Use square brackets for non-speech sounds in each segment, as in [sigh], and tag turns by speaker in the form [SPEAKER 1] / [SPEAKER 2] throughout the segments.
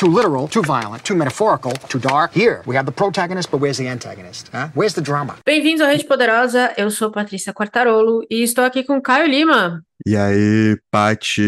[SPEAKER 1] too literal, too violent, too metaphorical, too dark. Here, we have the protagonist, but where's the antagonist? Huh? Where's the drama?
[SPEAKER 2] Bem-vindos à Rede Poderosa, eu sou Patrícia Quartarolo e estou aqui com Caio Lima.
[SPEAKER 3] E aí, Pati?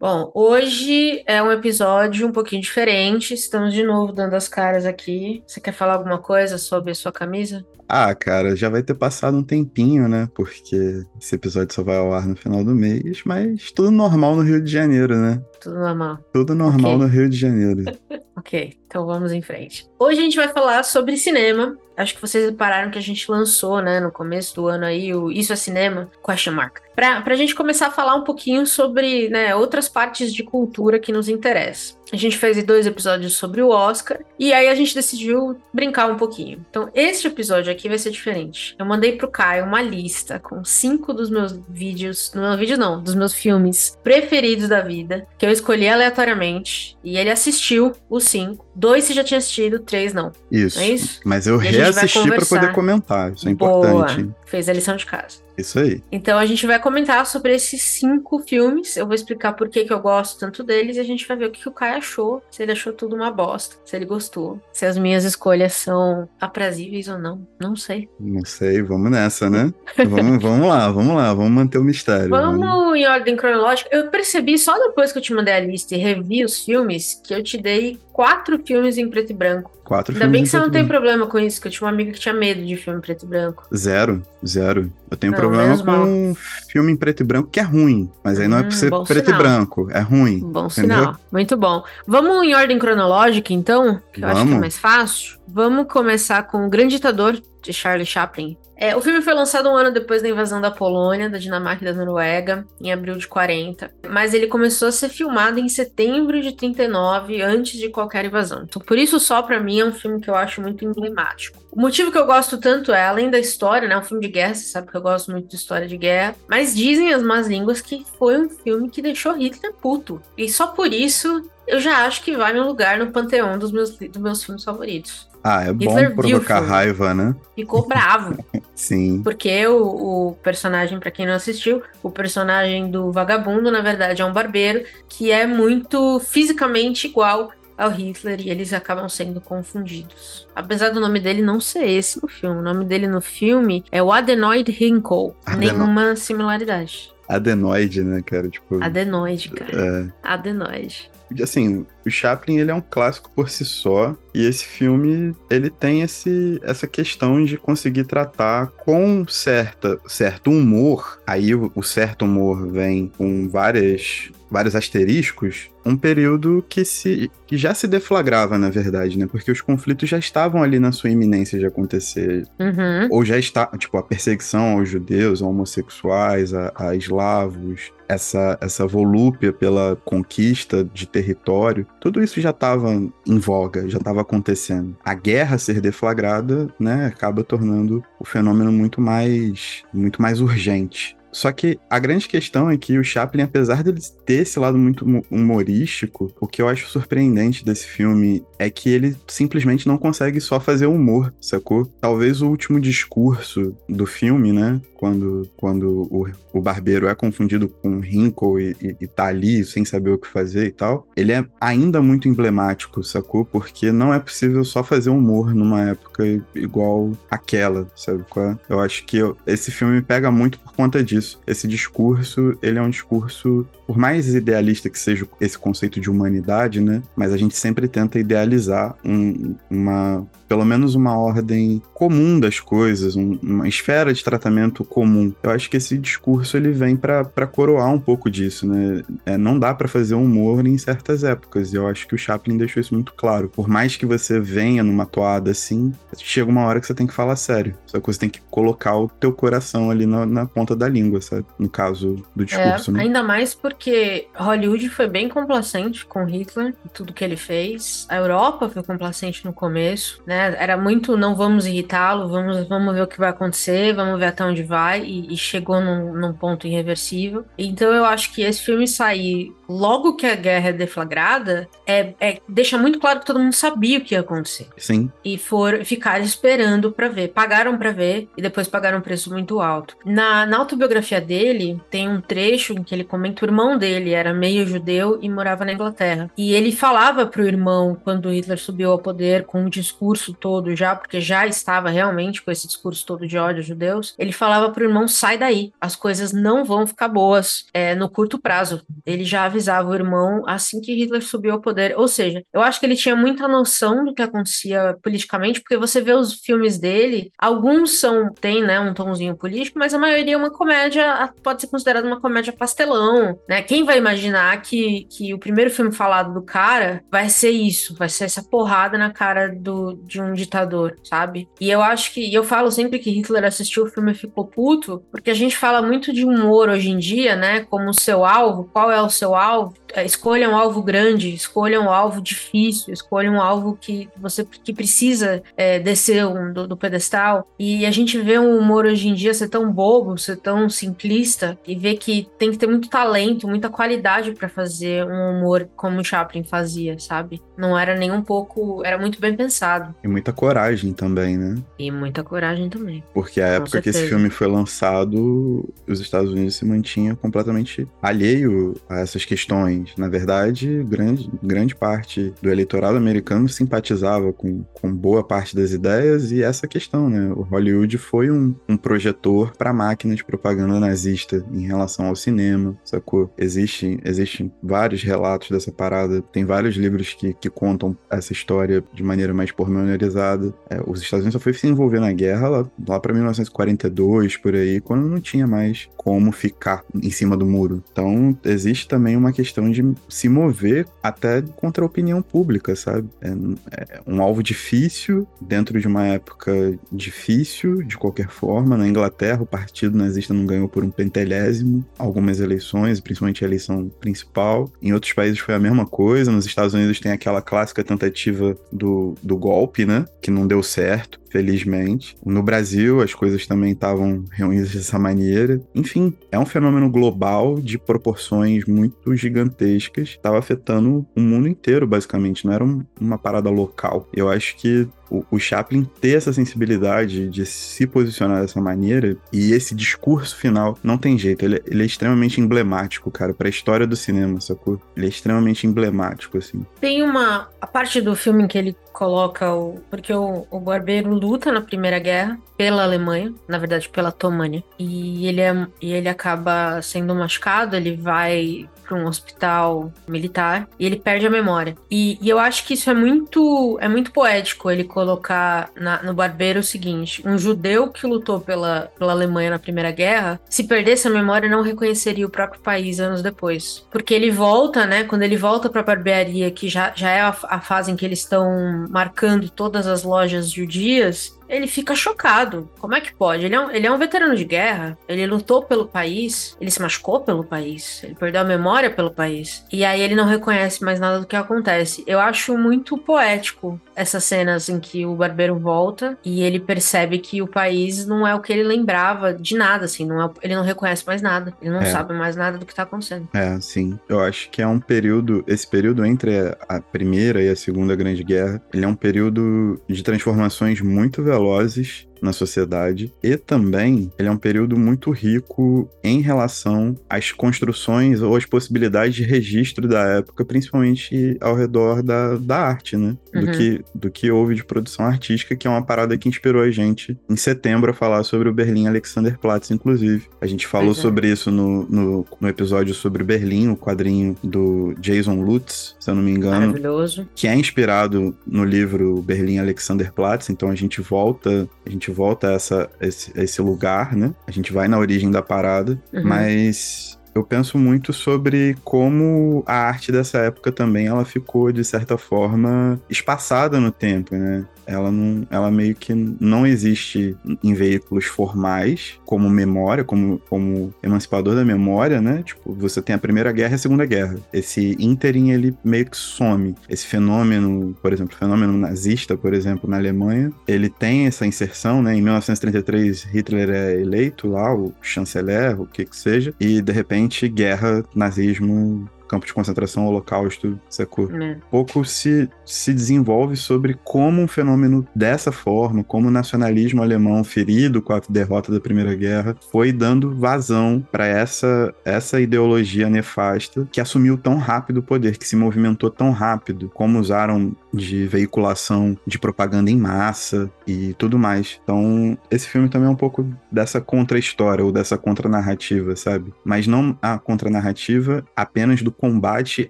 [SPEAKER 2] Bom, hoje é um episódio um pouquinho diferente, estamos de novo dando as caras aqui. Você quer falar alguma coisa sobre a sua camisa?
[SPEAKER 3] Ah, cara, já vai ter passado um tempinho, né? Porque esse episódio só vai ao ar no final do mês, mas tudo normal no Rio de Janeiro, né?
[SPEAKER 2] Tudo normal.
[SPEAKER 3] Tudo normal
[SPEAKER 2] Ok.
[SPEAKER 3] no Rio de Janeiro. [laughs]
[SPEAKER 2] Ok, então vamos em frente. Hoje a gente vai falar sobre cinema. Acho que vocês repararam que a gente lançou, né, no começo do ano aí, o Isso é Cinema, question mark. Pra, pra gente começar a falar um pouquinho sobre, né, outras partes de cultura que nos interessam. A gente fez dois episódios sobre o Oscar, e aí a gente decidiu brincar um pouquinho. Então, este episódio aqui vai ser diferente. Eu mandei pro Caio uma lista com cinco dos meus vídeos, meu vídeo não, dos meus filmes preferidos da vida, que eu escolhi aleatoriamente, e ele assistiu os cinco. Dois você já tinha assistido, três não.
[SPEAKER 3] Isso.
[SPEAKER 2] É isso?
[SPEAKER 3] Mas eu
[SPEAKER 2] E
[SPEAKER 3] reassisti pra
[SPEAKER 2] conversar.
[SPEAKER 3] poder comentar. Isso é
[SPEAKER 2] Boa.
[SPEAKER 3] importante.
[SPEAKER 2] Fez a lição de casa.
[SPEAKER 3] Isso aí.
[SPEAKER 2] Então a gente vai comentar sobre esses cinco filmes. Eu vou explicar por que, que eu gosto tanto deles e a gente vai ver o que, que o Caio achou. Se ele achou tudo uma bosta, se ele gostou, se as minhas escolhas são aprazíveis ou não. Não sei.
[SPEAKER 3] Não sei, vamos nessa, né? [laughs] vamos, vamos lá, vamos lá, vamos manter o mistério. né?
[SPEAKER 2] Vamos em ordem cronológica. Eu percebi só depois que eu te mandei a lista e revi os filmes que eu te dei quatro filmes em preto e branco.
[SPEAKER 3] Quatro
[SPEAKER 2] Ainda bem
[SPEAKER 3] em
[SPEAKER 2] que você não tem problema com isso, que eu tinha uma amiga que tinha medo de filme em preto e branco.
[SPEAKER 3] Zero, zero. Eu tenho
[SPEAKER 2] Não,
[SPEAKER 3] problema
[SPEAKER 2] menos mal.
[SPEAKER 3] com filme em preto e branco que é ruim. Mas aí não é
[SPEAKER 2] Hum,
[SPEAKER 3] por ser
[SPEAKER 2] bom
[SPEAKER 3] preto
[SPEAKER 2] sinal.
[SPEAKER 3] e branco, é ruim.
[SPEAKER 2] Bom
[SPEAKER 3] entendeu?
[SPEAKER 2] sinal. Muito bom. Vamos em ordem cronológica, então, que eu acho que é
[SPEAKER 3] Vamos.
[SPEAKER 2] mais fácil. Vamos começar com O Grande Ditador, de Charlie Chaplin. É, o filme foi lançado um ano depois da invasão da Polônia, da Dinamarca e da Noruega, em abril de 40. Mas ele começou a ser filmado em setembro de 39, antes de qualquer invasão. Então, por isso, só pra mim, é um filme que eu acho muito emblemático. O motivo que eu gosto tanto é, além da história, né? É um filme de guerra, você sabe que eu gosto muito de história de guerra. Mas dizem as más línguas que foi um filme que deixou Hitler puto. E só por isso eu já acho que vai no lugar no panteão dos meus, dos meus filmes favoritos.
[SPEAKER 3] Ah, é bom
[SPEAKER 2] Hitler o
[SPEAKER 3] provocar raiva, né?
[SPEAKER 2] Ficou bravo. [laughs]
[SPEAKER 3] Sim.
[SPEAKER 2] Porque o, o personagem, pra quem não assistiu, o personagem do vagabundo, na verdade, é um barbeiro que é muito fisicamente igual ao Hitler e eles acabam sendo confundidos. Apesar do nome dele não ser esse no filme, o nome dele no filme é o Adenoid Hinkle.
[SPEAKER 3] Adeno-
[SPEAKER 2] Nenhuma similaridade.
[SPEAKER 3] Adenoide, né, cara? Tipo.
[SPEAKER 2] Adenoide, cara.
[SPEAKER 3] é,
[SPEAKER 2] Adenoide.
[SPEAKER 3] assim, o Chaplin ele é um clássico por si só e esse filme ele tem esse, essa questão de conseguir tratar com certa, certo humor. Aí o, o certo humor vem com várias vários asteriscos, um período que se que já se deflagrava na verdade, né? Porque os conflitos já estavam ali na sua iminência de acontecer
[SPEAKER 2] Uhum.
[SPEAKER 3] ou já está, tipo, a perseguição aos judeus, a homossexuais, a, a eslavos, essa, essa volúpia pela conquista de território, tudo isso já estava em voga, já estava acontecendo. A guerra ser deflagrada, né, acaba tornando o fenômeno muito mais, muito mais urgente. Só que a grande questão é que o Chaplin, apesar dele ter esse lado muito humo- humorístico, o que eu acho surpreendente desse filme é que ele simplesmente não consegue só fazer humor, sacou? Talvez o último discurso do filme, né? Quando, quando o, o barbeiro é confundido com Hinkle e, e, e tá ali sem saber o que fazer e tal, ele é ainda muito emblemático, sacou? Porque não é possível só fazer humor numa época igual aquela, sabe é? Eu acho que eu- esse filme me pega muito por conta disso. Esse discurso, ele é um discurso, por mais idealista que seja esse conceito de humanidade, né? Mas a gente sempre tenta idealizar um- uma, pelo menos uma ordem comum das coisas, um- uma esfera de tratamento comum. Eu acho que esse discurso ele vem pra pra coroar um pouco disso, né? É, não dá pra fazer humor em certas épocas. E eu acho que o Chaplin deixou isso muito claro. Por mais que você venha numa toada assim, chega uma hora que você tem que falar sério. Só que você tem que colocar o teu coração ali na, na ponta da língua, sabe? No caso do discurso,
[SPEAKER 2] É,
[SPEAKER 3] né?
[SPEAKER 2] ainda mais porque Hollywood foi bem complacente com Hitler, e tudo que ele fez. A Europa foi complacente no começo, né? Era muito não vamos irritá-lo, vamos, vamos ver o que vai acontecer, vamos ver até onde vai, e, e chegou num, num ponto irreversível. Então eu acho que esse filme sair logo que a guerra é deflagrada, é, é, deixa muito claro que todo mundo sabia o que ia acontecer.
[SPEAKER 3] Sim.
[SPEAKER 2] E for ficar esperando para ver. Pagaram para ver e depois pagaram um preço muito alto. Na, na autobiografia dele, tem um trecho em que ele comenta o irmão dele era meio judeu e morava na Inglaterra. E ele falava pro irmão, quando Hitler subiu ao poder, com um discurso todo já, porque já estava realmente com esse discurso todo de ódio aos judeus, ele falava pro irmão: sai daí, as coisas não vão ficar boas é, no curto prazo. Ele já avisava o irmão assim que Hitler subiu ao poder. Ou seja, eu acho que ele tinha muita noção do que acontecia politicamente, porque você vê os filmes dele, alguns são, tem, né, um tomzinho político, mas a maioria é uma comédia, pode ser considerada uma comédia pastelão, né? Quem vai imaginar que, que o primeiro filme falado do cara vai ser isso, vai ser essa porrada na cara do, de um ditador, sabe? E eu acho que, eu falo sempre que Hitler assistiu o filme e ficou puto, porque a gente fala muito de humor hoje em dia, né? Como o seu alvo, qual é o seu alvo? É, escolha um alvo grande, escolha um alvo difícil, escolha um alvo que você que precisa é, descer um, do, do, pedestal. E a gente vê um humor hoje em dia ser tão bobo, ser tão simplista, e ver que tem que ter muito talento, muita qualidade para fazer um humor como o Chaplin fazia, sabe? Não era nem um pouco. Era muito bem pensado.
[SPEAKER 3] E muita coragem também, né?
[SPEAKER 2] E muita coragem também.
[SPEAKER 3] Porque a época que esse filme foi lançado, os Estados Unidos se mantinha completamente alheio a essas questões na verdade, grande, grande parte do eleitorado americano simpatizava com, com boa parte das ideias e essa questão, né? O Hollywood foi um, um projetor para a máquina de propaganda nazista em relação ao cinema, sacou? Existem, existem vários relatos dessa parada, tem vários livros que, que contam essa história de maneira mais pormenorizada. É, os Estados Unidos só foi se envolver na guerra lá, lá para 1942, por aí, quando não tinha mais como ficar em cima do muro. Então, existe também uma questão de se mover até contra a opinião pública, sabe? É, é, um alvo difícil dentro de uma época difícil, de qualquer forma. Na Inglaterra, o partido nazista não ganhou por um pentelésimo algumas eleições, principalmente a eleição principal. Em outros países foi a mesma coisa. Nos Estados Unidos tem aquela clássica tentativa do, do golpe, né? Que não deu certo felizmente. No Brasil, as coisas também estavam reunidas dessa maneira. Enfim, é um fenômeno global de proporções muito gigantescas, estava afetando o mundo inteiro, basicamente, não era um, uma parada local. Eu acho que o, o Chaplin ter essa sensibilidade de se posicionar dessa maneira e esse discurso final não tem jeito. Ele, ele é extremamente emblemático, cara, para a história do cinema, sacou? Ele é extremamente emblemático, assim.
[SPEAKER 2] Tem uma. A parte do filme em que ele coloca o. Porque o, o Barbeiro luta na Primeira Guerra pela Alemanha, na verdade pela Tomânia, e ele, é, e ele acaba sendo machucado, ele vai para um hospital militar e ele perde a memória. E, e, eu acho que isso é muito é muito poético ele colocar na, no Barbeiro o seguinte: um judeu que lutou pela, pela Alemanha na Primeira Guerra, se perdesse a memória, não reconheceria o próprio país anos depois. Porque ele volta, né? Quando ele volta para a barbearia, que já, já é a, a fase em que eles estão marcando todas as lojas judias, ele fica chocado. Como é que pode? Ele é, um, ele é um veterano de guerra, ele lutou pelo país, ele se machucou pelo país, ele perdeu a memória pelo país. E aí ele não reconhece mais nada do que acontece. Eu acho muito poético essas cenas em que o barbeiro volta e ele percebe que o país não é o que ele lembrava de nada, assim, não é, ele não reconhece mais nada, ele não é. sabe mais nada do que tá acontecendo.
[SPEAKER 3] É, sim. Eu acho que é um período, esse período entre a primeira e a segunda grande guerra, ele é um período de transformações muito velozes velozes na sociedade e também ele é um período muito rico em relação às construções ou às possibilidades de registro da época, principalmente ao redor da, da arte, né? Uhum. Do, que, do que houve de produção artística, que é uma parada que inspirou a gente em setembro a falar sobre o Berlim Alexanderplatz, inclusive. A gente falou é. sobre isso no, no, no, episódio sobre Berlim, o quadrinho do Jason Lutz, se eu não me engano.
[SPEAKER 2] Maravilhoso.
[SPEAKER 3] Que é inspirado no livro Berlim Alexanderplatz, então a gente volta, a gente volta a, essa, esse, esse lugar, né? A gente vai na origem da parada, uhum. mas eu penso muito sobre como a arte dessa época também ela ficou de certa forma espaçada no tempo, né? Ela não, ela meio que não existe em veículos formais, como memória, como, como emancipador da memória, né? Tipo, você tem a Primeira Guerra e a Segunda Guerra. Esse ínterim, ele meio que some. Esse fenômeno, por exemplo, fenômeno nazista, por exemplo, na Alemanha, ele tem essa inserção, né? Em 1933, Hitler é eleito lá, o chanceler, o que que seja, e de repente, guerra, nazismo, campo de concentração, holocausto, sacou?
[SPEAKER 2] É.
[SPEAKER 3] Pouco se, se desenvolve sobre como um fenômeno dessa forma, como o nacionalismo alemão ferido com a derrota da Primeira Guerra, foi dando vazão para essa, essa ideologia nefasta que assumiu tão rápido o poder, que se movimentou tão rápido, como usaram de veiculação de propaganda em massa e tudo mais. Então, esse filme também é um pouco dessa contra-história ou dessa contra-narrativa, sabe? Mas não a contra-narrativa apenas do combate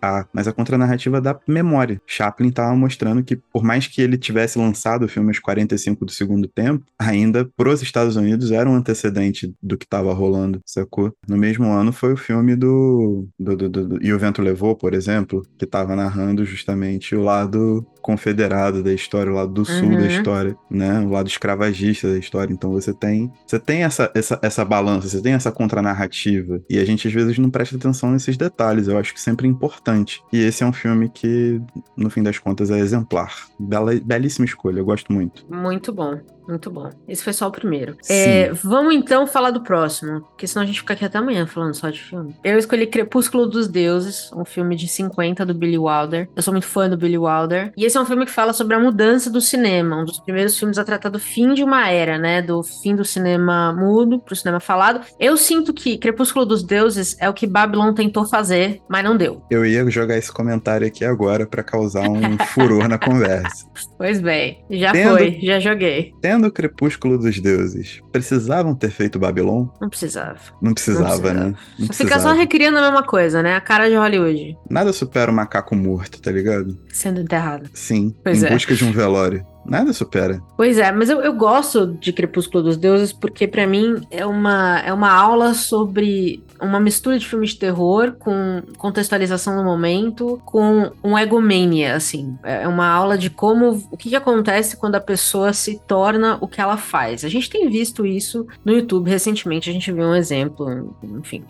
[SPEAKER 3] a, mas a contra-narrativa da memória. Chaplin estava mostrando que, por mais que ele tivesse lançado o filme aos 45 do segundo tempo, ainda pros Estados Unidos era um antecedente do que estava rolando, sacou? No mesmo ano foi o filme do, do, do, do, E o Vento Levou, por exemplo, que estava narrando justamente o lado confederado da história, o lado do sul
[SPEAKER 2] Uhum.
[SPEAKER 3] da história, né? O lado escravagista da história. Então você tem, você tem essa, essa, essa balança, você tem essa contranarrativa. E a gente às vezes não presta atenção nesses detalhes. Eu acho que sempre é importante. E esse é um filme que, no fim das contas, é exemplar. Bela, belíssima escolha, eu gosto muito.
[SPEAKER 2] Muito bom, muito bom. Esse foi só o primeiro. É, vamos então falar do próximo, porque senão a gente fica aqui até amanhã falando só de filme. Eu escolhi Crepúsculo dos Deuses, um filme de 50 do Billy Wilder. Eu sou muito fã do Billy Wilder. E esse é um filme que fala sobre a mudança do cinema, um dos primeiros filmes a tratar do fim de uma era, né? Do fim do cinema mudo pro cinema falado. Eu sinto que Crepúsculo dos Deuses é o que Babylon tentou fazer, mas não deu.
[SPEAKER 3] Eu ia jogar esse comentário aqui agora pra causar um furor na [laughs] conversa.
[SPEAKER 2] Pois bem, já
[SPEAKER 3] Tendo-
[SPEAKER 2] foi, já joguei.
[SPEAKER 3] Tendo o Crepúsculo dos Deuses, precisavam ter feito Babylon?
[SPEAKER 2] Não precisava.
[SPEAKER 3] Não precisava,
[SPEAKER 2] precisava.
[SPEAKER 3] né? Não
[SPEAKER 2] Fica só
[SPEAKER 3] precisava.
[SPEAKER 2] recriando a mesma coisa, né? A cara de Hollywood
[SPEAKER 3] Nada supera o macaco morto, tá ligado?
[SPEAKER 2] sendo enterrada.
[SPEAKER 3] Sim,
[SPEAKER 2] Pois
[SPEAKER 3] em
[SPEAKER 2] é.
[SPEAKER 3] busca de um velório. Nada supera.
[SPEAKER 2] Pois é, mas eu, eu gosto de Crepúsculo dos Deuses porque pra mim é uma, é uma aula sobre uma mistura de filme de terror com contextualização no momento, com um egomania, assim. É uma aula de como o que, que acontece quando a pessoa se torna o que ela faz. A gente tem visto isso no YouTube recentemente, a gente viu um exemplo, enfim.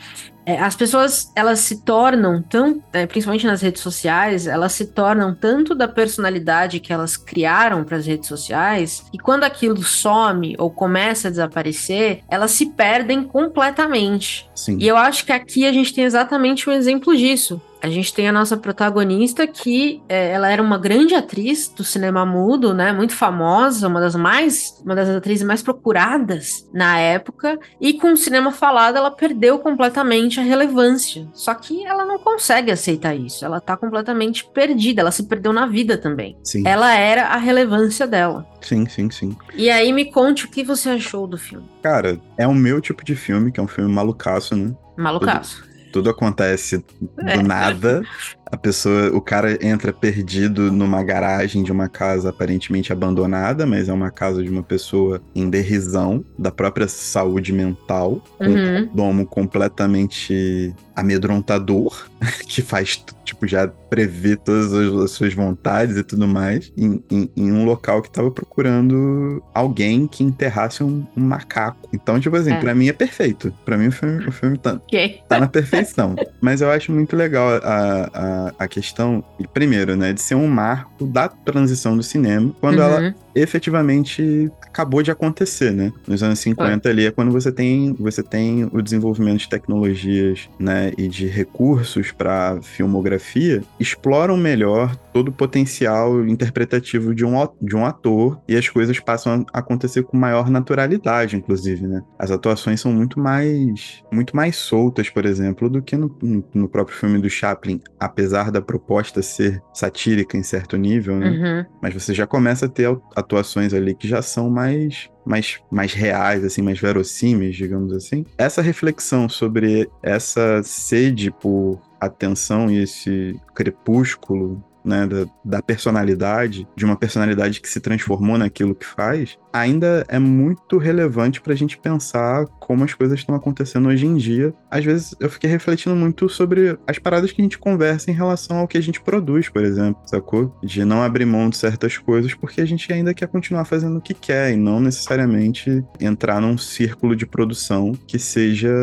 [SPEAKER 2] É, as pessoas, elas se tornam tão, é, principalmente nas redes sociais, elas se tornam tanto da personalidade que elas criaram para as redes sociais, e quando aquilo some ou começa a desaparecer, elas se perdem completamente.
[SPEAKER 3] Sim.
[SPEAKER 2] E eu acho que aqui a gente tem exatamente um exemplo disso. A gente tem a nossa protagonista que é, ela era uma grande atriz do cinema mudo, né? Muito famosa, uma das mais, uma das atrizes mais procuradas na época. E com o cinema falado, ela perdeu completamente a relevância. Só que ela não consegue aceitar isso. Ela tá completamente perdida. Ela se perdeu na vida também.
[SPEAKER 3] Sim,
[SPEAKER 2] Ela era a relevância dela.
[SPEAKER 3] sim, sim, sim.
[SPEAKER 2] E aí me conte o que você achou do filme.
[SPEAKER 3] Cara, é o meu tipo de filme, que é um filme malucaço, né?
[SPEAKER 2] Malucaço.
[SPEAKER 3] Tudo acontece do
[SPEAKER 2] É.
[SPEAKER 3] nada. A pessoa, o cara entra perdido numa garagem de uma casa aparentemente abandonada, mas é uma casa de uma pessoa em derrisão da própria saúde mental. Um
[SPEAKER 2] Uhum.
[SPEAKER 3] domo completamente amedrontador, [laughs] que faz, tipo, já prever todas as, as suas vontades e tudo mais, em, em- em um local que tava procurando alguém que enterrasse um, um macaco. Então, tipo assim,
[SPEAKER 2] É.
[SPEAKER 3] pra mim é perfeito. Pra mim o filme, o filme tá,
[SPEAKER 2] Ok.
[SPEAKER 3] tá na perfeição. Mas eu acho muito legal a, a, a questão, primeiro, né, de ser um marco da transição do cinema, quando ela
[SPEAKER 2] Uhum.
[SPEAKER 3] efetivamente acabou de acontecer, né? Nos anos 50 ali é quando você tem, você tem o desenvolvimento de tecnologias, né, e de recursos para filmografia, exploram melhor todo o potencial interpretativo de um, de um ator e as coisas passam a acontecer com maior naturalidade, inclusive, né? As atuações são muito mais muito mais soltas, por exemplo, do que no, no- próprio filme do Chaplin, apesar da proposta ser satírica em certo nível, né?
[SPEAKER 2] Uhum.
[SPEAKER 3] Mas você já começa a ter atuações ali que já são mais, mais, mais reais, assim, mais verossímeis, digamos assim. Essa reflexão sobre essa sede por atenção e esse crepúsculo né, da, da personalidade, de uma personalidade que se transformou naquilo que faz, ainda é muito relevante pra gente pensar como as coisas estão acontecendo hoje em dia. Às vezes eu fiquei refletindo muito sobre as paradas que a gente conversa em relação ao que a gente produz, por exemplo, sacou? De não abrir mão de certas coisas porque a gente ainda quer continuar fazendo o que quer e não necessariamente entrar num círculo de produção que seja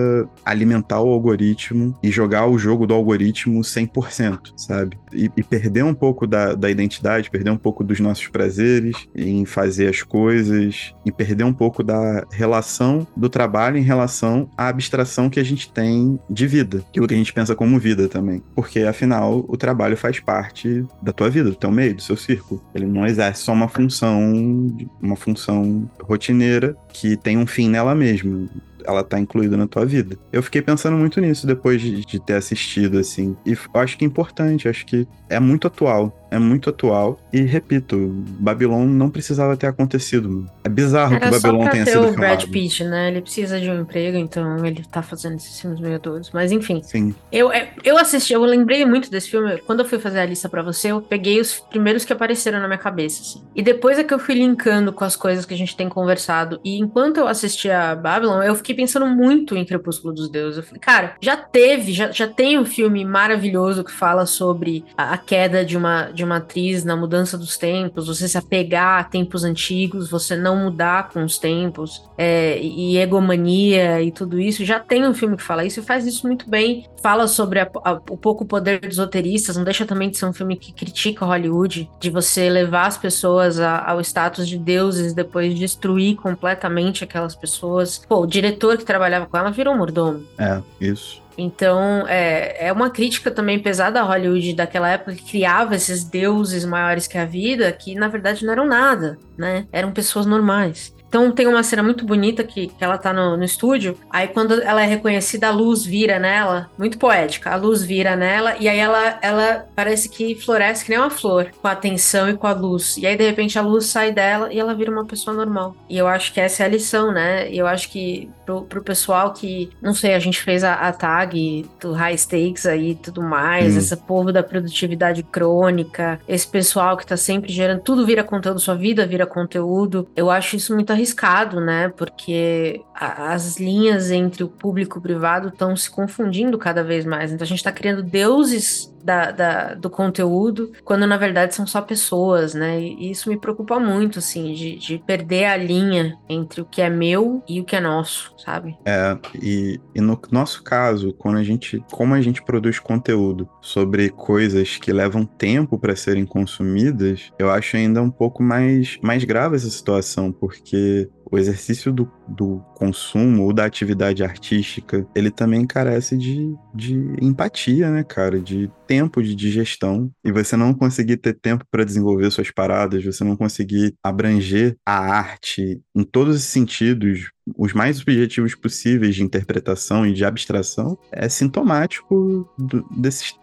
[SPEAKER 3] alimentar o algoritmo e jogar o jogo do algoritmo 100%, sabe? E, e perder um pouco da, da identidade, perder um pouco dos nossos prazeres em fazer as coisas e perder um pouco da relação do trabalho em relação à abstração que a gente tem de vida, aquilo que a gente pensa como vida também. Porque, afinal, o trabalho faz parte da tua vida, do teu meio, do seu círculo. Ele não exerce só uma função, uma função rotineira que tem um fim nela mesma ela tá incluída na tua vida. Eu fiquei pensando muito nisso depois de, de ter assistido, assim. E acho que é importante, acho que é muito atual. É muito atual. E repito, Babylon não precisava ter acontecido. É bizarro
[SPEAKER 2] Era
[SPEAKER 3] que Babylon tenha sido
[SPEAKER 2] o Brad
[SPEAKER 3] filmado.
[SPEAKER 2] Pitt, né? Ele precisa de um emprego, então ele tá fazendo esses filmes meio todos. Mas enfim.
[SPEAKER 3] Sim.
[SPEAKER 2] Eu, é, eu assisti, eu lembrei muito desse filme. Quando eu fui fazer a lista pra você, eu peguei os primeiros que apareceram na minha cabeça, assim. E depois é que eu fui linkando com as coisas que a gente tem conversado. E enquanto eu assistia Babylon, eu fiquei pensando muito em Crepúsculo dos Deuses. Eu falei, cara, já teve, já, já tem um filme maravilhoso que fala sobre a, a queda de uma, de uma atriz na mudança dos tempos, você se apegar a tempos antigos, você não mudar com os tempos, é, e egomania e tudo isso. Já tem um filme que fala isso e faz isso muito bem. Fala sobre a- a- o pouco poder dos roteiristas, não deixa também de ser um filme que critica Hollywood, de você levar as pessoas a- ao status de deuses, depois destruir completamente aquelas pessoas. Pô, o diretor que trabalhava com ela virou mordomo.
[SPEAKER 3] É, isso.
[SPEAKER 2] Então, é, é uma crítica também pesada a Hollywood daquela época que criava esses deuses maiores que a vida, que na verdade não eram nada, né? Eram pessoas normais. Então tem uma cena muito bonita que, que ela tá no, no estúdio, aí quando ela é reconhecida, a luz vira nela, muito poética, a luz vira nela, e aí ela, ela parece que floresce que nem uma flor, com a atenção e com a luz. E aí de repente a luz sai dela e ela vira uma pessoa normal. E eu acho que essa é a lição, né? E eu acho que pro, pro pessoal que, não sei, a gente fez a, a tag do high stakes aí e tudo mais,
[SPEAKER 3] Hum.
[SPEAKER 2] esse povo da produtividade crônica, esse pessoal que tá sempre gerando, tudo vira conteúdo, sua vida vira conteúdo. Eu acho isso muito arriscado, né? Porque as linhas entre o público e o privado estão se confundindo cada vez mais. Então a gente tá criando deuses da, da- do conteúdo, quando na verdade são só pessoas, né? E isso me preocupa muito, assim, de, de perder a linha entre o que é meu e o que é nosso, sabe?
[SPEAKER 3] É, e, e no nosso caso, quando a gente, como a gente produz conteúdo sobre coisas que levam tempo para serem consumidas, eu acho ainda um pouco mais, mais grave essa situação, porque o exercício do, do consumo ou da atividade artística, ele também carece de, de empatia, né, cara? De tempo de digestão. E você não conseguir ter tempo para desenvolver suas paradas, você não conseguir abranger a arte em todos os sentidos, os mais objetivos possíveis de interpretação e de abstração, é sintomático do, dos-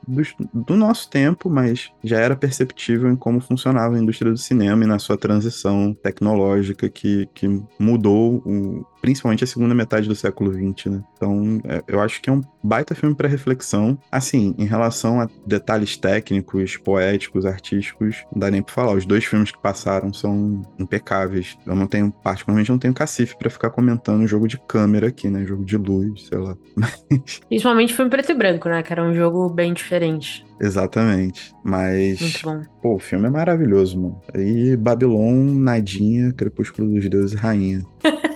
[SPEAKER 3] do nosso tempo, mas já era perceptível em como funcionava a indústria do cinema e na sua transição tecnológica que, que mudou o- principalmente a segunda metade do século XX, né? Então, é, eu acho que é um baita filme para reflexão. Assim, em relação a detalhes técnicos, poéticos, artísticos, não dá nem pra falar. Os dois filmes que passaram são impecáveis. Eu não tenho, particularmente, não tenho cacife para ficar comentando jogo de câmera aqui, né? Jogo de luz, sei lá. [laughs] Mas,
[SPEAKER 2] Principalmente filme preto e branco, né? Que era um jogo bem diferente.
[SPEAKER 3] exatamente. Mas,
[SPEAKER 2] Muito bom.
[SPEAKER 3] pô, o filme é maravilhoso, mano. E Babylon, Nadinha, Crepúsculo dos Deuses Rainha. [laughs]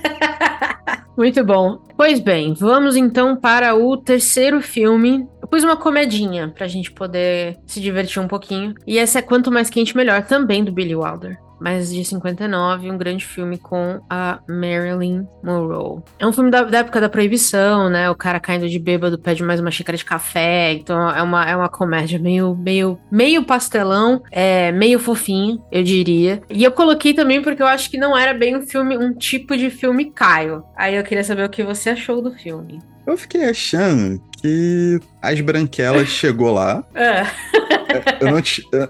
[SPEAKER 2] Muito bom. Pois bem, vamos então para o terceiro filme. Eu pus uma comedinha pra gente poder se divertir um pouquinho. E essa é Quanto Mais Quente Melhor, também do Billy Wilder. Mas de 59, um grande filme com a Marilyn Monroe. É um filme da, da época da proibição, né? O cara caindo de bêbado pede mais uma xícara de café. Então é uma, é uma comédia meio, meio, meio pastelão, é, meio fofinho, eu diria. E eu coloquei também porque eu acho que não era bem um filme, um tipo de filme Caio. Aí eu queria saber o que você achou do filme.
[SPEAKER 3] Eu fiquei achando que as branquelas chegou lá.
[SPEAKER 2] É.
[SPEAKER 3] Eu não,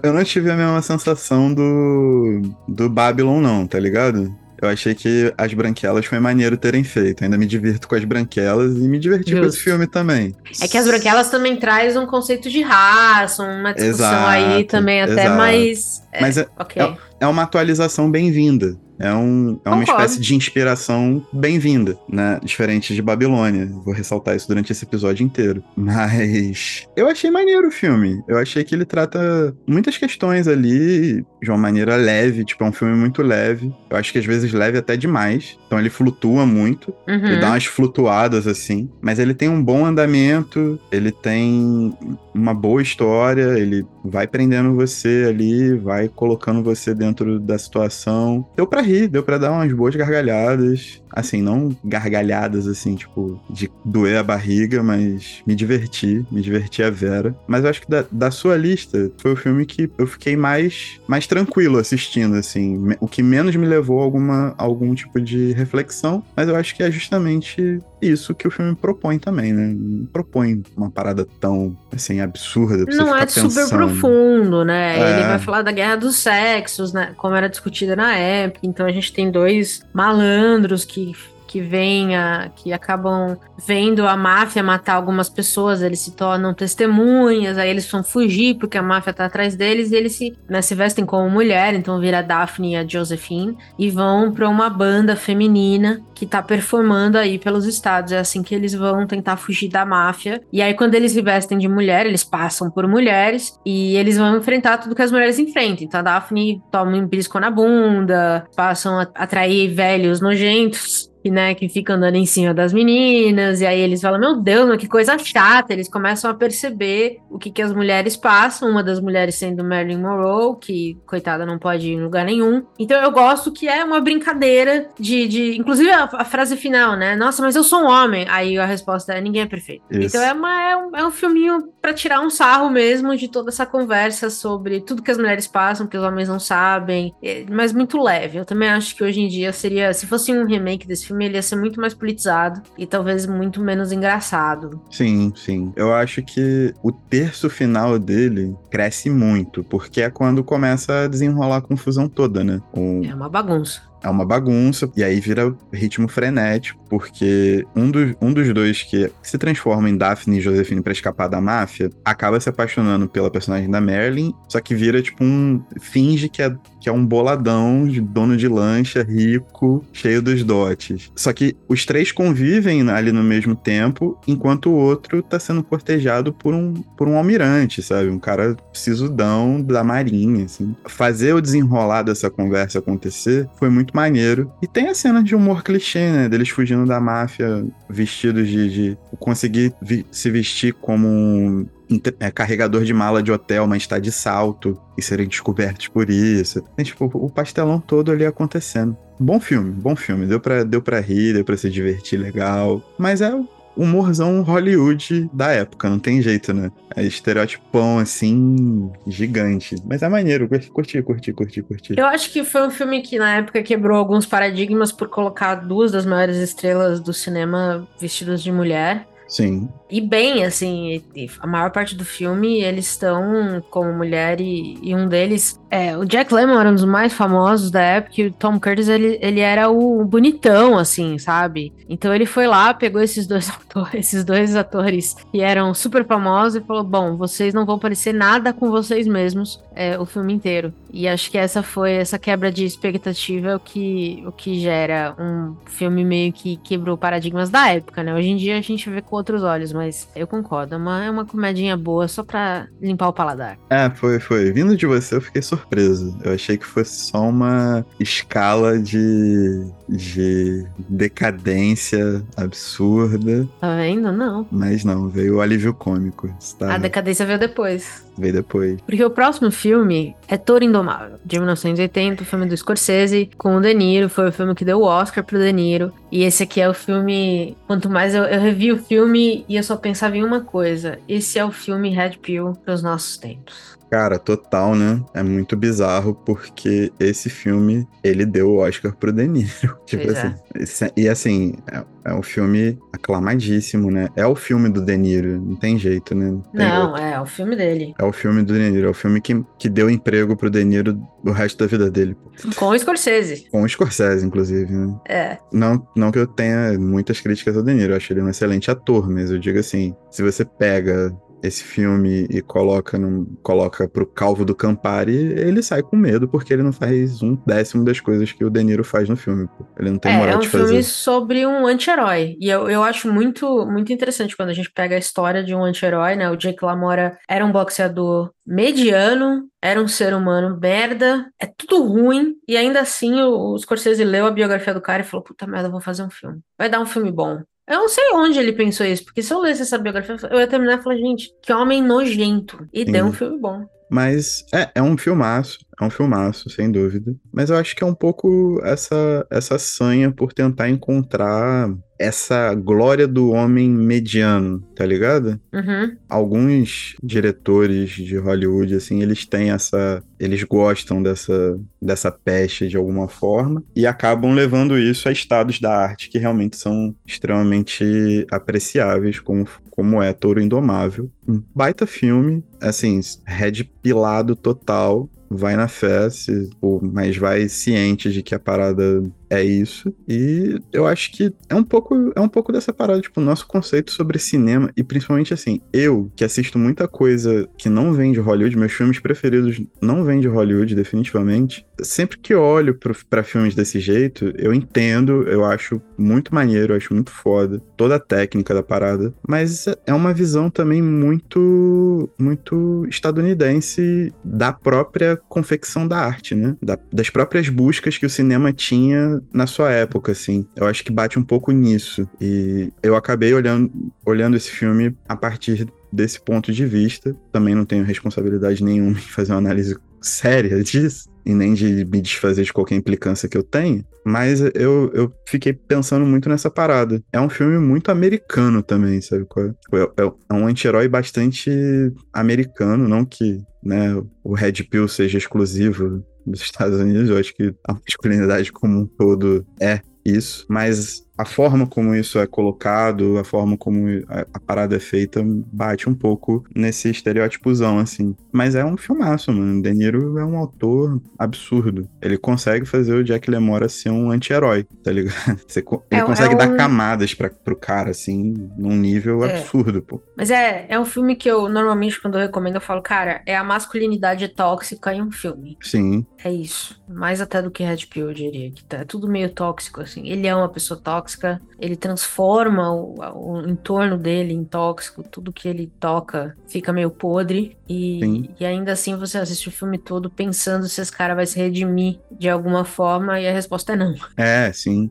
[SPEAKER 3] eu não tive a mesma sensação do, do Babylon, não, tá ligado? Eu achei que as branquelas foi maneiro terem feito. Ainda me divirto com as branquelas e me diverti com esse
[SPEAKER 2] Justo.
[SPEAKER 3] filme também.
[SPEAKER 2] É que as branquelas também traz um conceito de raça, uma discussão
[SPEAKER 3] Exato,
[SPEAKER 2] aí também até
[SPEAKER 3] exato.
[SPEAKER 2] mais. É,
[SPEAKER 3] Mas é,
[SPEAKER 2] ok.
[SPEAKER 3] é uma atualização bem-vinda. É, um, é uma
[SPEAKER 2] Concordo.
[SPEAKER 3] espécie de inspiração bem-vinda, né? Diferente de Babilônia. Vou ressaltar isso durante esse episódio inteiro. [laughs] Mas eu achei maneiro o filme. Eu achei que ele trata muitas questões ali de uma maneira leve. Tipo, é um filme muito leve. Eu acho que às vezes leve até demais. Então ele flutua muito.
[SPEAKER 2] Uhum.
[SPEAKER 3] Ele dá umas flutuadas assim, mas ele tem um bom andamento, ele tem uma boa história, ele vai prendendo você ali, vai colocando você dentro da situação. Deu pra rir, deu pra dar umas boas gargalhadas. Assim, não gargalhadas assim, tipo, de doer a barriga, mas me diverti, me diverti a Vera. Mas eu acho que da, da sua lista foi o filme que eu fiquei mais, mais tranquilo assistindo, assim. O que menos me levou a alguma, algum tipo de reflexão, mas eu acho que é justamente isso que o filme propõe também, né? Não propõe uma parada tão, assim, absurda.
[SPEAKER 2] Não
[SPEAKER 3] é
[SPEAKER 2] super profundo, né? É. Ele vai falar da guerra dos sexos, né? Como era discutida na época. Então a gente tem dois malandros que que vem a, que acabam vendo a máfia matar algumas pessoas, eles se tornam testemunhas, aí eles vão fugir porque a máfia tá atrás deles e eles se, né, se vestem como mulher, então vira a Daphne e a Josephine e vão para uma banda feminina que tá performando aí pelos estados. É assim que eles vão tentar fugir da máfia. E aí quando eles se vestem de mulher, eles passam por mulheres e eles vão enfrentar tudo que as mulheres enfrentam. Então a Daphne toma um brisco na bunda, passam a atrair velhos nojentos que, né, que fica andando em cima das meninas, e aí eles falam, meu Deus, mas que coisa chata, eles começam a perceber o que, que as mulheres passam, uma das mulheres sendo Marilyn Monroe, que, coitada, não pode ir em lugar nenhum. Então eu gosto que é uma brincadeira de, de inclusive a, a frase final, né, nossa, mas eu sou um homem, aí a resposta é, ninguém é perfeito. Isso. Então é, uma, é, um, é um filminho para tirar um sarro mesmo de toda essa conversa sobre tudo que as mulheres passam, que os homens não sabem, é, mas muito leve. Eu também acho que hoje em dia seria, se fosse um remake desse filme, filme ele ia ser muito mais politizado e talvez muito menos engraçado.
[SPEAKER 3] Sim, sim. Eu acho que o terço final dele cresce muito, porque é quando começa a desenrolar a confusão toda, né?
[SPEAKER 2] O... É uma bagunça
[SPEAKER 3] é uma bagunça, e aí vira ritmo frenético, porque um, do, um dos dois que se transforma em Daphne e Josephine para escapar da máfia acaba se apaixonando pela personagem da Marilyn, só que vira tipo um. finge que é, que é um boladão, dono de lancha, rico, cheio dos dotes. Só que os três convivem ali no mesmo tempo, enquanto o outro tá sendo cortejado por um, por um almirante, sabe? Um cara sisudão da marinha, assim. Fazer o desenrolar dessa conversa acontecer foi muito muito maneiro. E tem a cena de humor clichê, né? Deles fugindo da máfia, vestidos de. de conseguir vi se vestir como um é, carregador de mala de hotel, mas está de salto e serem descobertos por isso. Tem, tipo, o pastelão todo ali acontecendo. Bom filme, bom filme. Deu pra, deu pra rir, deu pra se divertir legal. Mas é humorzão Hollywood da época, não tem jeito, né? É estereotipão, assim, gigante. Mas é maneiro, curti, curti, curti, curti.
[SPEAKER 2] Eu acho que foi um filme que na época quebrou alguns paradigmas por colocar duas das maiores estrelas do cinema vestidas de mulher.
[SPEAKER 3] Sim.
[SPEAKER 2] E bem, assim, a maior parte do filme eles estão como mulher e, e, um deles é o Jack Lemmon era um dos mais famosos da época e o Tom Curtis ele, ele era o bonitão, assim, sabe? Então ele foi lá, pegou esses dois [laughs] atores, esses dois atores que eram super famosos e falou: bom, vocês não vão parecer nada com vocês mesmos é, o filme inteiro. E acho que essa foi essa quebra de expectativa o que o que gera um filme meio que quebrou paradigmas da época, né? Hoje em dia a gente vê com outros olhos, mas eu concordo. É uma, é uma comedinha boa só pra limpar o paladar.
[SPEAKER 3] É, foi, foi. Vindo de você, eu fiquei surpreso. Eu achei que fosse só uma escala de, de decadência absurda.
[SPEAKER 2] Tá vendo? Não.
[SPEAKER 3] Mas não, veio o alívio cômico.
[SPEAKER 2] Tá... A decadência veio depois.
[SPEAKER 3] Veio depois.
[SPEAKER 2] Porque o próximo filme é Toro Indomável, de 1980, o filme do Scorsese, com o De Niro. Foi o filme que deu o Oscar pro De Niro. E esse aqui é o filme. Quanto mais eu, eu revi o filme e eu só pensava em uma coisa: esse é o filme Red Pill pros nossos tempos.
[SPEAKER 3] Cara, total, né? É muito bizarro porque esse filme, ele deu o Oscar pro De Niro. [laughs] tipo pois assim. É. E assim, é, é, um filme aclamadíssimo, né? É o filme do De Niro, não tem jeito, né?
[SPEAKER 2] Tem não, outro. é, é o filme dele.
[SPEAKER 3] É o filme do De Niro, é o filme que, que deu emprego pro De Niro o resto da vida dele.
[SPEAKER 2] Com o Scorsese.
[SPEAKER 3] Com o Scorsese, inclusive, né?
[SPEAKER 2] É.
[SPEAKER 3] Não, não que eu tenha muitas críticas ao De Niro, eu acho ele um excelente ator, mas eu digo assim, se você pega esse filme e coloca, num, coloca pro calvo do Campari, ele sai com medo porque ele não faz um décimo das coisas que o De Niro faz no filme. Ele não tem é, moral de fazer. É um
[SPEAKER 2] filme sobre um anti-herói. E eu, eu acho muito, muito interessante quando a gente pega a história de um anti-herói, né? O Jake LaMotta era um boxeador mediano, era um ser humano merda, é tudo ruim, e ainda assim o, o Scorsese leu a biografia do cara e falou: puta merda, eu vou fazer um filme. Vai dar um filme bom. Eu não sei onde ele pensou isso, porque se eu lesse essa biografia, eu ia terminar e falar, gente, que homem nojento. E Sim. deu um filme bom.
[SPEAKER 3] Mas é, é um filmaço. É um filmaço, sem dúvida. Mas eu acho que é um pouco essa, essa sanha por tentar encontrar essa glória do homem mediano, tá ligado?
[SPEAKER 2] Uhum.
[SPEAKER 3] Alguns diretores de Hollywood, assim, eles têm essa. Eles gostam dessa, dessa peste de alguma forma e acabam levando isso a estados da arte que realmente são extremamente apreciáveis, como, como é Touro Indomável. Um baita filme, assim, red pilado total vai na fé, se, mas vai ciente de que a parada é isso. E eu acho que é um pouco é um pouco dessa parada, tipo, o nosso conceito sobre cinema e principalmente assim, eu que assisto muita coisa que não vem de Hollywood, meus filmes preferidos não vêm de Hollywood definitivamente. Sempre que olho para filmes desse jeito, eu entendo, eu acho muito maneiro, eu acho muito foda toda a técnica da parada, mas é uma visão também muito muito estadunidense da própria confecção da arte, né? Da, das próprias buscas que o cinema tinha na sua época, assim. Eu acho que bate um pouco nisso. E eu acabei olhando, olhando esse filme a partir desse ponto de vista. Também não tenho responsabilidade nenhuma em fazer uma análise séria disso e nem de me desfazer de qualquer implicância que eu tenha, mas eu, eu fiquei pensando muito nessa parada. É um filme muito americano também, sabe? É? é, é, é um anti-herói bastante americano, não que né, o Red Pill seja exclusivo dos Estados Unidos, eu acho que a masculinidade como um todo é isso, mas a forma como isso é colocado, a forma como a, a, parada é feita, bate um pouco nesse estereótipozão, assim. Mas é um filmaço, mano. De Niro é um autor absurdo. Ele consegue fazer o Jack Lemora ser um anti-herói, tá ligado? [laughs] Ele é, consegue é dar camadas pra, pro cara, assim, num nível é. absurdo, pô.
[SPEAKER 2] Mas é, é um filme que eu, normalmente, quando eu recomendo, eu falo, cara, é a masculinidade tóxica em um filme.
[SPEAKER 3] Sim.
[SPEAKER 2] É isso. Mais até do que Red Pill, eu diria. Que tá, é tudo meio tóxico, assim. Ele é uma pessoa tóxica tóxica, ele transforma o, o, entorno dele em tóxico, tudo que ele toca fica meio podre. E, e ainda assim você assiste o filme todo pensando se esse cara vai se redimir de alguma forma, e a resposta é não.
[SPEAKER 3] É, sim.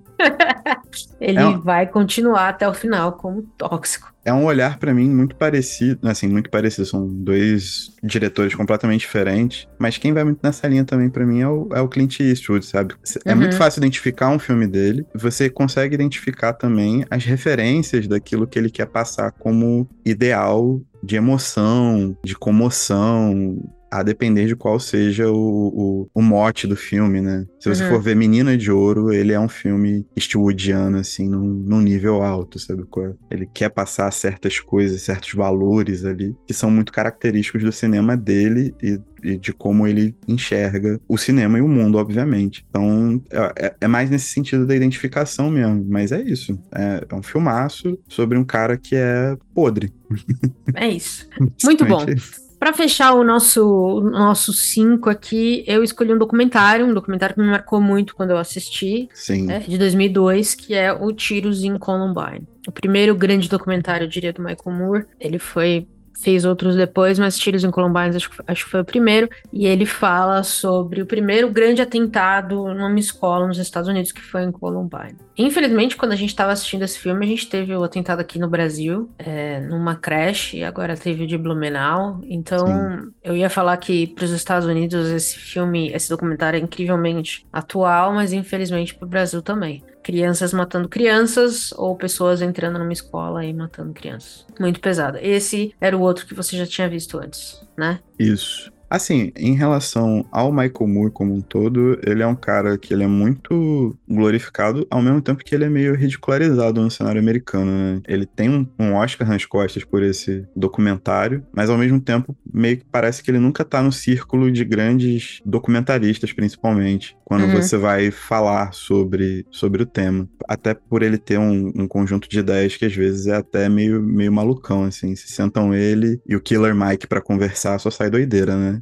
[SPEAKER 2] Ele é um... vai continuar até o final como tóxico
[SPEAKER 3] é um olhar para mim muito parecido, assim, muito parecido, são dois diretores completamente diferentes, mas quem vai muito nessa linha também para mim é o, é o, Clint Eastwood, sabe? É uhum. muito fácil identificar um filme dele, você consegue identificar também as referências daquilo que ele quer passar como ideal de emoção, de comoção, a depender de qual seja o, o, o mote do filme, né? Se você uhum. for ver Menina de Ouro, ele é um filme Eastwoodiano, assim, num, num nível alto, sabe? É? Ele quer passar certas coisas, certos valores ali, que são muito característicos do cinema dele e e de como ele enxerga o cinema e o mundo, obviamente. Então, é, é, é mais nesse sentido da identificação mesmo. Mas é isso. É, é um filmaço sobre um cara que é podre.
[SPEAKER 2] É isso. Muito bom. Para fechar o nosso nosso cinco aqui, eu escolhi um documentário, um documentário que me marcou muito quando eu assisti,
[SPEAKER 3] Sim.
[SPEAKER 2] Né, de 2002, que é o Tiros em Columbine. O primeiro grande documentário, eu diria, do Michael Moore. Ele foi fez outros depois, mas Tiros em Columbine acho, acho que foi o primeiro. E ele fala sobre o primeiro grande atentado numa escola nos Estados Unidos, que foi em Columbine. Infelizmente, quando a gente estava assistindo esse filme, a gente teve o atentado aqui no Brasil, é, numa creche, e agora teve o de Blumenau. Então, Sim. eu ia falar que para os Estados Unidos esse filme, esse documentário é incrivelmente atual, mas infelizmente para o Brasil também crianças matando crianças ou pessoas entrando numa escola e matando crianças. Muito pesado. Esse era o outro que você já tinha visto antes, né?
[SPEAKER 3] Isso. Assim, em relação ao Michael Moore como um todo, ele é um cara que ele é muito glorificado, ao mesmo tempo que ele é meio ridicularizado no cenário americano, né? Ele tem um, um Oscar nas costas por esse documentário, mas ao mesmo tempo meio que parece que ele nunca tá no círculo de grandes documentaristas, principalmente, quando uhum. você vai falar sobre, sobre o tema. Até por ele ter um, um conjunto de ideias que às vezes é até meio, meio malucão, assim. Se sentam ele e o Killer Mike para conversar, só sai doideira, né?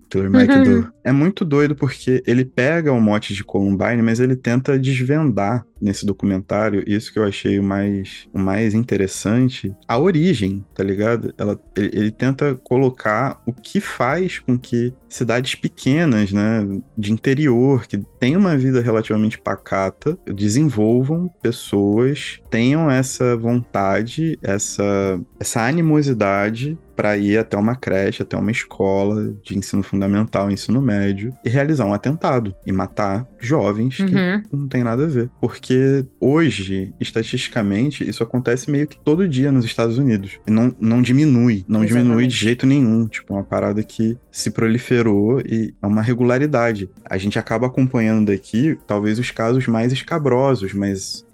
[SPEAKER 3] Mike uhum. do... É muito doido porque ele pega o mote de Columbine, mas ele tenta desvendar nesse documentário, isso que eu achei o mais, o mais interessante, a origem, tá ligado? Ela, ele, ele tenta colocar o que faz com que cidades pequenas, né, de interior, que têm uma vida relativamente pacata, desenvolvam pessoas, tenham essa vontade, essa, essa animosidade para ir até uma creche, até uma escola de ensino fundamental fundamental, ensino médio, e realizar um atentado e matar jovens que
[SPEAKER 2] Uhum.
[SPEAKER 3] não tem nada a ver. Porque hoje, estatisticamente, isso acontece meio que todo dia nos Estados Unidos. E não, não diminui, não diminui
[SPEAKER 2] Exatamente.
[SPEAKER 3] de jeito nenhum. Tipo, é uma parada que se proliferou e é uma regularidade. A gente acaba acompanhando daqui, talvez, os casos mais escabrosos, mas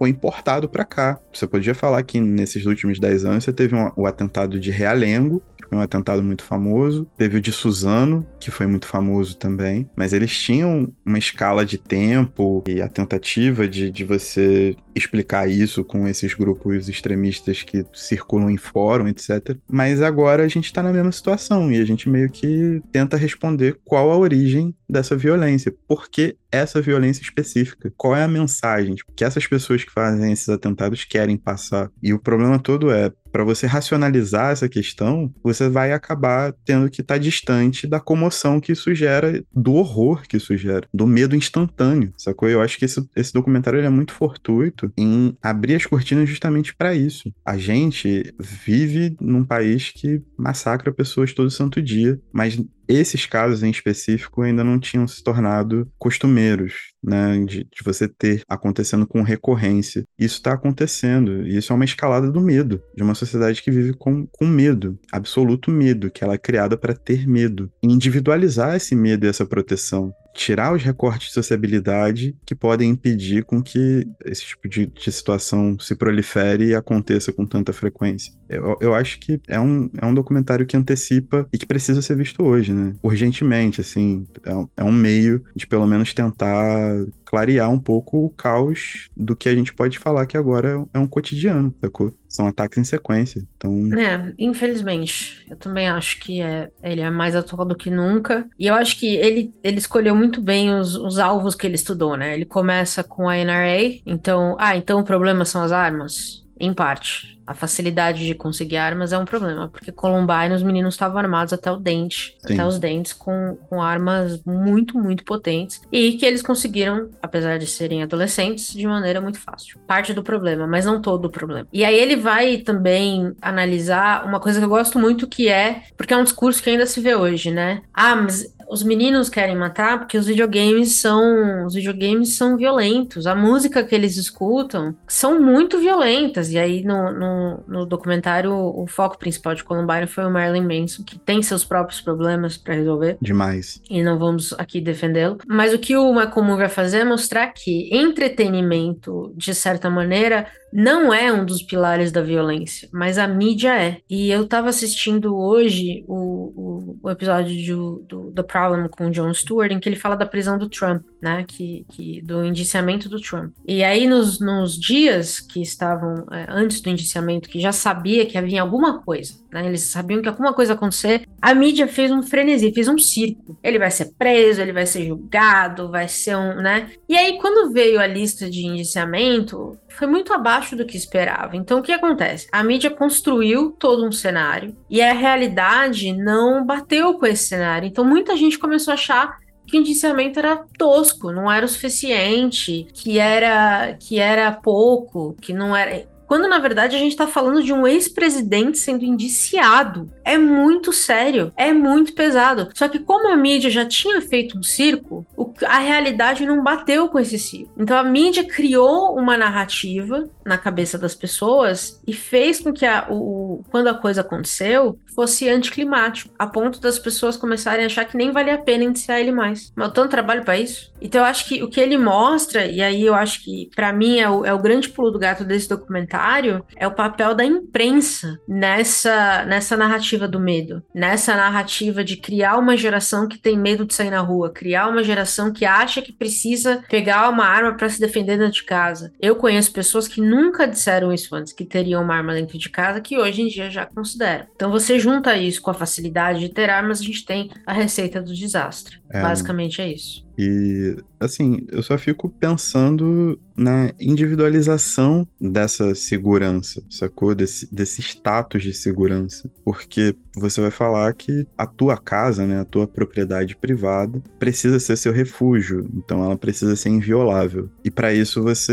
[SPEAKER 3] foi importado pra cá. Você podia falar que nesses últimos 10 anos você teve um- o atentado de Realengo, que foi um atentado muito famoso, teve o de Suzano, que foi muito famoso também, mas eles tinham uma escala de tempo e a tentativa de, de você explicar isso com esses grupos extremistas que circulam em fórum, etc. Mas agora a gente tá na mesma situação e a gente meio que tenta responder qual a origem dessa violência, por que essa violência específica, qual é a mensagem? Que essas pessoas que fazem esses atentados querem passar. E o problema todo é para você racionalizar essa questão, você vai acabar tendo que estar distante da comoção que isso gera, do horror que isso gera, do medo instantâneo, sacou? Eu acho que esse, esse documentário é muito fortuito em abrir as cortinas justamente para isso. A gente vive num país que massacra pessoas todo santo dia, mas esses casos em específico ainda não tinham se tornado costumeiros, né? De, de você ter acontecendo com recorrência. Isso está acontecendo, e isso é uma escalada do medo, de uma sociedade que vive com, com medo, absoluto medo, que ela é criada para ter medo. E individualizar esse medo e essa proteção. Tirar os recortes de sociabilidade que podem impedir com que esse tipo de, de situação se prolifere e aconteça com tanta frequência. Eu, eu acho que é um, é um documentário que antecipa e que precisa ser visto hoje, né? Urgentemente, assim. É, um- é um meio de pelo menos tentar clarear um pouco o caos do que a gente pode falar que agora é um cotidiano, sacou? São ataques em sequência. Então,
[SPEAKER 2] É, infelizmente. Eu também acho que é, ele é mais atual do que nunca. E eu acho que ele, ele escolheu muito bem os, os alvos que ele estudou, né? Ele começa com a NRA, então. Ah, então o problema são as armas? Em parte. A facilidade de conseguir armas é um problema, porque Columbine os meninos estavam armados até o dente,
[SPEAKER 3] Sim.
[SPEAKER 2] até os dentes, com, com armas muito, muito potentes, e que eles conseguiram, apesar de serem adolescentes, de maneira muito fácil. Parte do problema, mas não todo o problema. E aí ele vai também analisar uma coisa que eu gosto muito, que é, porque é um discurso que ainda se vê hoje, né? Ah, mas os meninos querem matar porque os videogames são os videogames são violentos. A música que eles escutam são muito violentas. E aí no, no, no documentário o foco principal de Columbine foi o Marilyn Manson, que tem seus próprios problemas para resolver
[SPEAKER 3] demais.
[SPEAKER 2] e não vamos aqui defendê-lo. Mas o que o Moore vai fazer é mostrar que entretenimento, de certa maneira, não é um dos pilares da violência, mas a mídia é. E eu tava assistindo hoje o, o, o episódio de- do The Problem com o Jon Stewart, em que ele fala da prisão do Trump, né? Que, que, do indiciamento do Trump. E aí, nos, nos dias que estavam é, antes do indiciamento, que já sabia que havia alguma coisa, né? Eles sabiam que alguma coisa ia acontecer, a mídia fez um frenesi, fez um circo. Ele vai ser preso, ele vai ser julgado, vai ser um, né? E aí, quando veio a lista de indiciamento, foi muito abaixo do que esperava. Então, o que acontece? A mídia construiu todo um cenário e a realidade não bateu com esse cenário. Então, muita gente começou a achar que o indiciamento era tosco, não era o suficiente, que era que era pouco, que não era quando na verdade a gente tá falando de um ex-presidente sendo indiciado. É muito sério, é muito pesado. Só que como a mídia já tinha feito um circo, a realidade não bateu com esse circo. Então a mídia criou uma narrativa na cabeça das pessoas e fez com que a- o, quando a coisa aconteceu fosse anticlimático, a ponto das pessoas começarem a achar que nem valia a pena indiciar ele mais. Mas eu tanto trabalho pra isso. Então eu acho que o que ele mostra, e aí eu acho que pra mim é o, é o grande pulo do gato desse documentário, é o papel da imprensa nessa, nessa narrativa do medo, nessa narrativa de criar uma geração que tem medo de sair na rua, criar uma geração que acha que precisa pegar uma arma pra se defender dentro de casa. Eu conheço pessoas que nunca disseram isso antes, que teriam uma arma dentro de casa, que hoje em dia já consideram. Então você junta isso com a facilidade de ter armas, a gente tem a receita do desastre.
[SPEAKER 3] É.
[SPEAKER 2] Basicamente é isso.
[SPEAKER 3] E, assim, eu só fico pensando na individualização dessa segurança, sacou? Desse, desse status de segurança. Porque você vai falar que a tua casa, né, a tua propriedade privada, precisa ser seu refúgio. Então ela precisa ser inviolável. E para isso você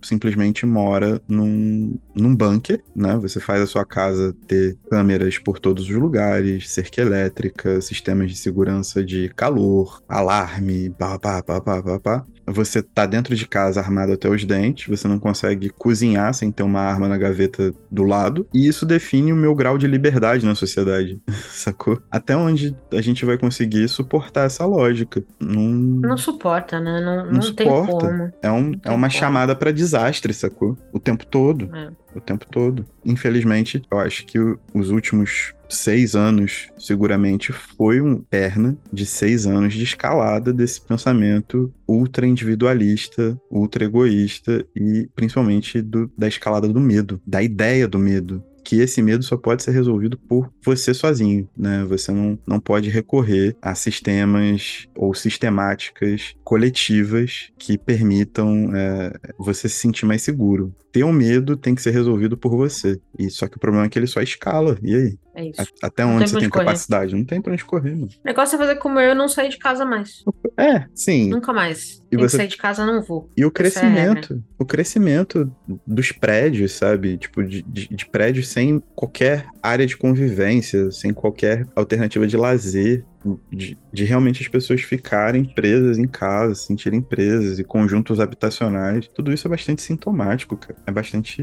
[SPEAKER 3] simplesmente mora num, num bunker, né? Você faz a sua casa ter câmeras por todos os lugares, cerca elétrica, sistemas de segurança de calor, alarme, pá, pá, pá, pá, pá, pá. Você tá dentro de casa armado até os dentes, você não consegue cozinhar sem ter uma arma na gaveta do lado, e isso define o meu grau de liberdade na sociedade, [laughs] sacou? Até onde a gente vai conseguir suportar essa lógica? Não,
[SPEAKER 2] Não suporta, né? Não, não,
[SPEAKER 3] não
[SPEAKER 2] tem
[SPEAKER 3] suporta.
[SPEAKER 2] como.
[SPEAKER 3] É, um, é uma
[SPEAKER 2] como.
[SPEAKER 3] chamada pra desastre, sacou? O tempo todo.
[SPEAKER 2] É.
[SPEAKER 3] O tempo todo. Infelizmente, eu acho que os últimos seis anos, seguramente, foi um perna de seis anos de escalada desse pensamento ultra individualista, ultra egoísta e principalmente do- da escalada do medo, da ideia do medo. Que esse medo só pode ser resolvido por você sozinho, né? Você não, não pode recorrer a sistemas ou sistemáticas coletivas que permitam é, você se sentir mais seguro. Ter o medo tem que ser resolvido por você. E só que o problema é que ele só escala. E aí?
[SPEAKER 2] É isso.
[SPEAKER 3] Até onde
[SPEAKER 2] tem
[SPEAKER 3] você tem
[SPEAKER 2] onde correr.
[SPEAKER 3] capacidade? Não tem pra onde correr, mano.
[SPEAKER 2] O negócio é fazer como eu não sair de casa mais.
[SPEAKER 3] É, sim.
[SPEAKER 2] Nunca mais.
[SPEAKER 3] E
[SPEAKER 2] Tem
[SPEAKER 3] você-
[SPEAKER 2] que sair de casa, não vou.
[SPEAKER 3] E o
[SPEAKER 2] Essa é
[SPEAKER 3] crescimento, o crescimento dos prédios, sabe? Tipo, de, de, de prédios sem qualquer área de convivência, sem qualquer alternativa de lazer, de, de realmente as pessoas ficarem presas em casa, se sentirem presas e conjuntos habitacionais. Tudo isso é bastante sintomático, cara. É bastante.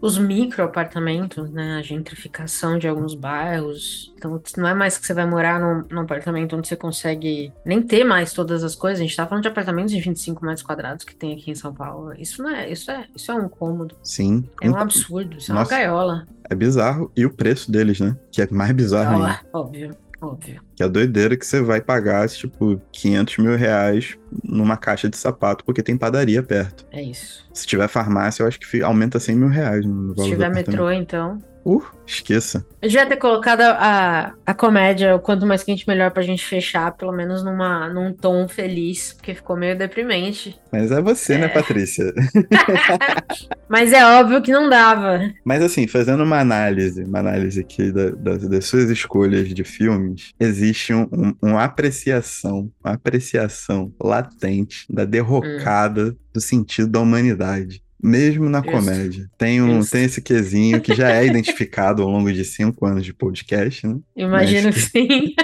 [SPEAKER 2] Os microapartamentos, né? A gentrificação de alguns bairros. Então, não é mais que você vai morar num, num apartamento onde você consegue nem ter mais todas as coisas. A gente tá falando de apartamentos de 25 metros quadrados que tem aqui em São Paulo. Isso não é, isso é, isso é um cômodo.
[SPEAKER 3] Sim.
[SPEAKER 2] É um absurdo. Isso
[SPEAKER 3] Nossa.
[SPEAKER 2] é uma gaiola.
[SPEAKER 3] É bizarro. E o preço deles, né? Que é mais bizarro ainda.
[SPEAKER 2] Ah, óbvio, óbvio.
[SPEAKER 3] Que é doideira que você vai pagar, tipo, 500 mil reais numa caixa de sapato porque tem padaria perto.
[SPEAKER 2] É isso.
[SPEAKER 3] Se tiver farmácia, eu acho que aumenta 100 mil reais no valor
[SPEAKER 2] Se tiver metrô, então.
[SPEAKER 3] Uh, esqueça.
[SPEAKER 2] Eu devia ter colocado a, a comédia, o quanto mais quente, melhor pra gente fechar, pelo menos numa, num tom feliz, porque ficou meio deprimente.
[SPEAKER 3] Mas é você, né,
[SPEAKER 2] É.
[SPEAKER 3] Patrícia? [laughs]
[SPEAKER 2] Mas é óbvio que não dava.
[SPEAKER 3] Mas assim, fazendo uma análise, uma análise aqui da- das- das suas escolhas de filmes, existe um, um- uma apreciação, uma apreciação latente da derrocada do sentido da humanidade. Mesmo na
[SPEAKER 2] Justo.
[SPEAKER 3] comédia. Tem, um,
[SPEAKER 2] Justo.
[SPEAKER 3] tem esse quesinho que já é identificado ao longo de cinco anos de podcast, né?
[SPEAKER 2] Imagino
[SPEAKER 3] Mas-
[SPEAKER 2] que sim.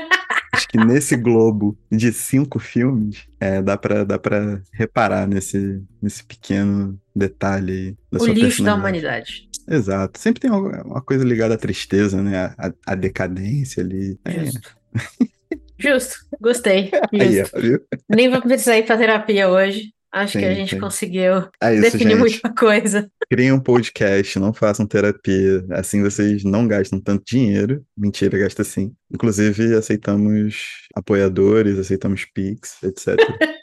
[SPEAKER 3] Acho que nesse globo de cinco filmes, é, dá, pra, dá pra reparar nesse, nesse pequeno detalhe aí da
[SPEAKER 2] O
[SPEAKER 3] sua
[SPEAKER 2] lixo da humanidade.
[SPEAKER 3] Exato. Sempre tem uma coisa ligada à tristeza, né? A, a decadência ali. É.
[SPEAKER 2] Justo. Justo. Gostei.
[SPEAKER 3] Aí,
[SPEAKER 2] Justo.
[SPEAKER 3] ó, viu?
[SPEAKER 2] Nem vou precisar ir pra terapia hoje. Acho que a
[SPEAKER 3] Sim,
[SPEAKER 2] gente
[SPEAKER 3] sim.
[SPEAKER 2] conseguiu
[SPEAKER 3] É isso,
[SPEAKER 2] definir
[SPEAKER 3] gente.
[SPEAKER 2] muita coisa.
[SPEAKER 3] Criem um podcast, não façam terapia. Assim vocês não gastam tanto dinheiro. Mentira, gasta sim. Inclusive, aceitamos apoiadores, aceitamos Pix, etc. [laughs]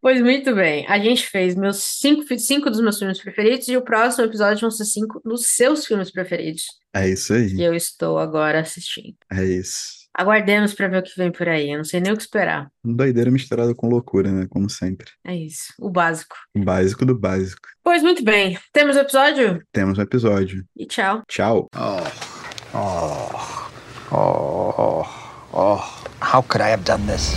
[SPEAKER 2] Pois muito bem. A gente fez meus cinco, cinco dos meus filmes preferidos e o próximo episódio vão ser cinco dos seus filmes preferidos.
[SPEAKER 3] é isso
[SPEAKER 2] que
[SPEAKER 3] aí.
[SPEAKER 2] eu estou agora assistindo.
[SPEAKER 3] É isso.
[SPEAKER 2] Aguardemos pra ver o que vem por aí. Eu não sei nem o que esperar.
[SPEAKER 3] Doideira misturada com loucura, né? Como sempre.
[SPEAKER 2] É isso. O básico.
[SPEAKER 3] O básico do básico.
[SPEAKER 2] Pois muito bem. Temos o episódio
[SPEAKER 3] Temos um episódio.
[SPEAKER 2] e tchau.
[SPEAKER 3] Tchau.
[SPEAKER 1] Oh. Oh. Oh. Oh. How could I have done this?